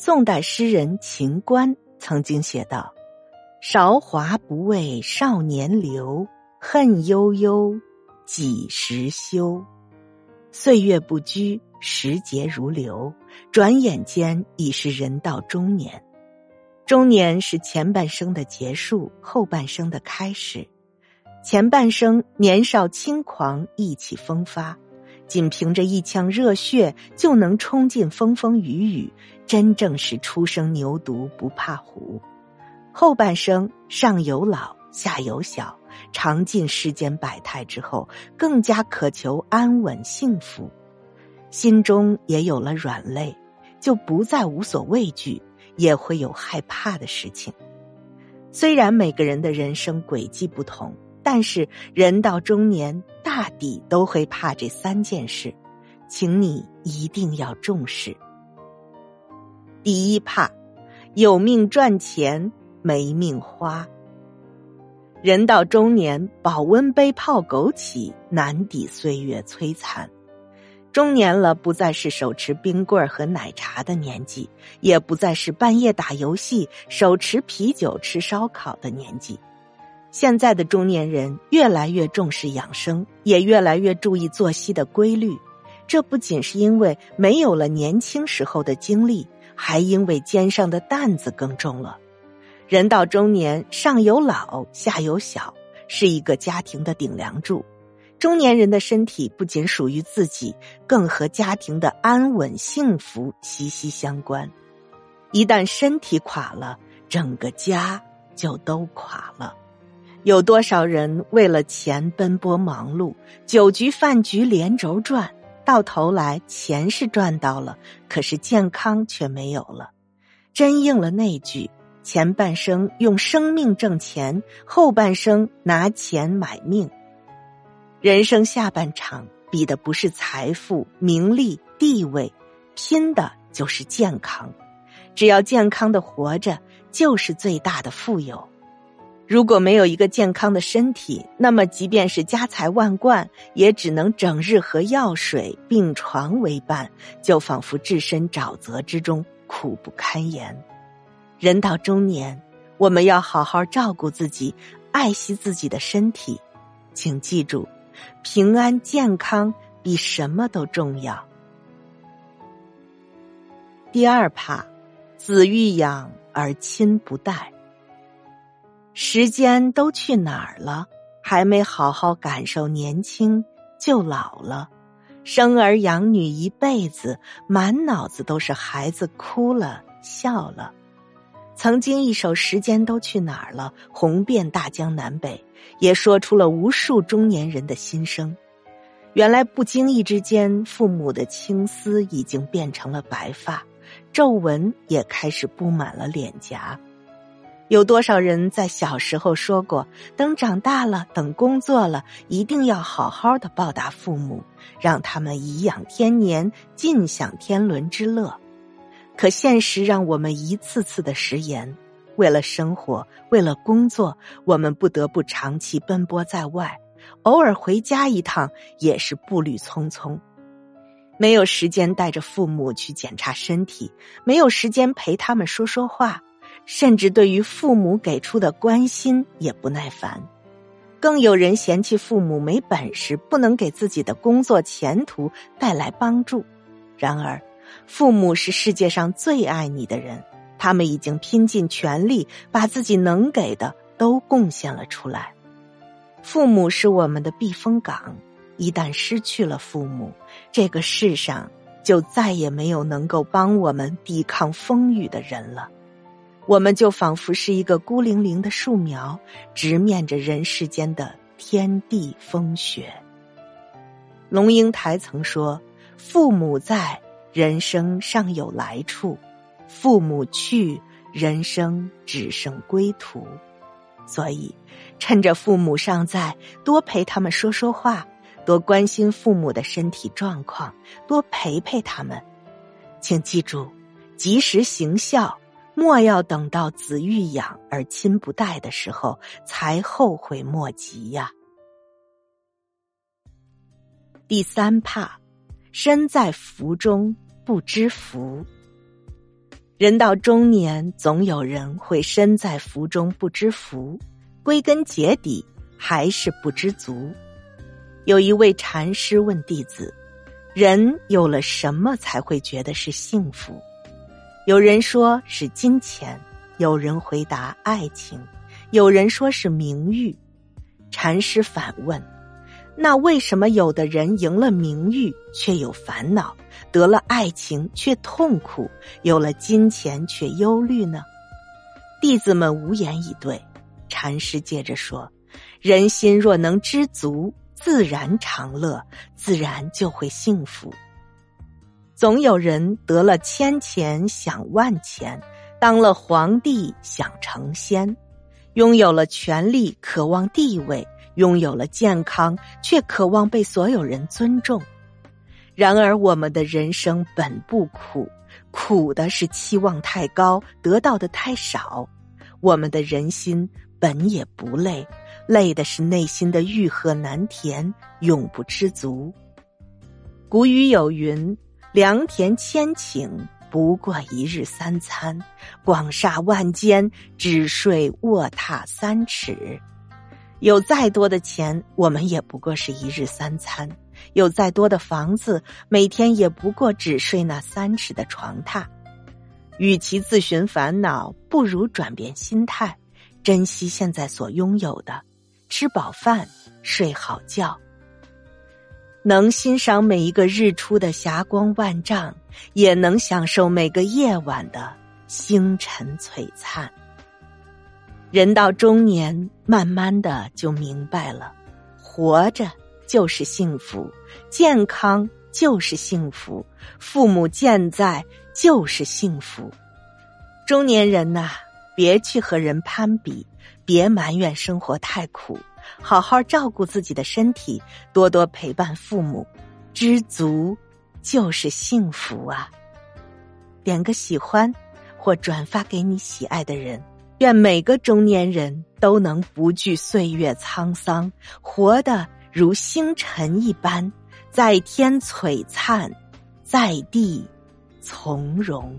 宋代诗人秦观曾经写道：“韶华不为少年留，恨悠悠，几时休？岁月不居，时节如流，转眼间已是人到中年。中年是前半生的结束，后半生的开始。前半生年少轻狂，意气风发。”仅凭着一腔热血就能冲进风风雨雨，真正是初生牛犊不怕虎。后半生上有老下有小，尝尽世间百态之后，更加渴求安稳幸福，心中也有了软肋，就不再无所畏惧，也会有害怕的事情。虽然每个人的人生轨迹不同。但是人到中年，大抵都会怕这三件事，请你一定要重视。第一怕，有命赚钱没命花。人到中年，保温杯泡枸杞，难抵岁月摧残。中年了，不再是手持冰棍和奶茶的年纪，也不再是半夜打游戏、手持啤酒吃烧烤的年纪。现在的中年人越来越重视养生，也越来越注意作息的规律。这不仅是因为没有了年轻时候的精力，还因为肩上的担子更重了。人到中年，上有老，下有小，是一个家庭的顶梁柱。中年人的身体不仅属于自己，更和家庭的安稳幸福息息相关。一旦身体垮了，整个家就都垮了。有多少人为了钱奔波忙碌，酒局饭局连轴转，到头来钱是赚到了，可是健康却没有了。真应了那句：前半生用生命挣钱，后半生拿钱买命。人生下半场比的不是财富、名利、地位，拼的就是健康。只要健康的活着，就是最大的富有。如果没有一个健康的身体，那么即便是家财万贯，也只能整日和药水、病床为伴，就仿佛置身沼泽之中，苦不堪言。人到中年，我们要好好照顾自己，爱惜自己的身体。请记住，平安健康比什么都重要。第二怕，子欲养而亲不待。时间都去哪儿了？还没好好感受年轻，就老了。生儿养女一辈子，满脑子都是孩子哭了笑了。曾经一首《时间都去哪儿了》红遍大江南北，也说出了无数中年人的心声。原来不经意之间，父母的青丝已经变成了白发，皱纹也开始布满了脸颊。有多少人在小时候说过，等长大了，等工作了，一定要好好的报答父母，让他们颐养天年，尽享天伦之乐。可现实让我们一次次的食言，为了生活，为了工作，我们不得不长期奔波在外，偶尔回家一趟也是步履匆匆，没有时间带着父母去检查身体，没有时间陪他们说说话。甚至对于父母给出的关心也不耐烦，更有人嫌弃父母没本事，不能给自己的工作前途带来帮助。然而，父母是世界上最爱你的人，他们已经拼尽全力把自己能给的都贡献了出来。父母是我们的避风港，一旦失去了父母，这个世上就再也没有能够帮我们抵抗风雨的人了。我们就仿佛是一个孤零零的树苗，直面着人世间的天地风雪。龙应台曾说：“父母在，人生尚有来处；父母去，人生只剩归途。”所以，趁着父母尚在，多陪他们说说话，多关心父母的身体状况，多陪陪他们。请记住，及时行孝。莫要等到子欲养而亲不待的时候，才后悔莫及呀。第三怕，身在福中不知福。人到中年，总有人会身在福中不知福，归根结底还是不知足。有一位禅师问弟子：“人有了什么才会觉得是幸福？”有人说是金钱，有人回答爱情，有人说是名誉。禅师反问：“那为什么有的人赢了名誉却有烦恼，得了爱情却痛苦，有了金钱却忧虑呢？”弟子们无言以对。禅师接着说：“人心若能知足。”自然长乐，自然就会幸福。总有人得了千钱想万钱，当了皇帝想成仙，拥有了权力渴望地位，拥有了健康却渴望被所有人尊重。然而，我们的人生本不苦，苦的是期望太高，得到的太少。我们的人心本也不累。累的是内心的欲壑难填，永不知足。古语有云：“良田千顷，不过一日三餐；广厦万间，只睡卧榻三尺。”有再多的钱，我们也不过是一日三餐；有再多的房子，每天也不过只睡那三尺的床榻。与其自寻烦恼，不如转变心态，珍惜现在所拥有的。吃饱饭，睡好觉，能欣赏每一个日出的霞光万丈，也能享受每个夜晚的星辰璀璨。人到中年，慢慢的就明白了，活着就是幸福，健康就是幸福，父母健在就是幸福。中年人呐。别去和人攀比，别埋怨生活太苦，好好照顾自己的身体，多多陪伴父母，知足就是幸福啊！点个喜欢，或转发给你喜爱的人。愿每个中年人都能不惧岁月沧桑，活得如星辰一般，在天璀璨，在地从容。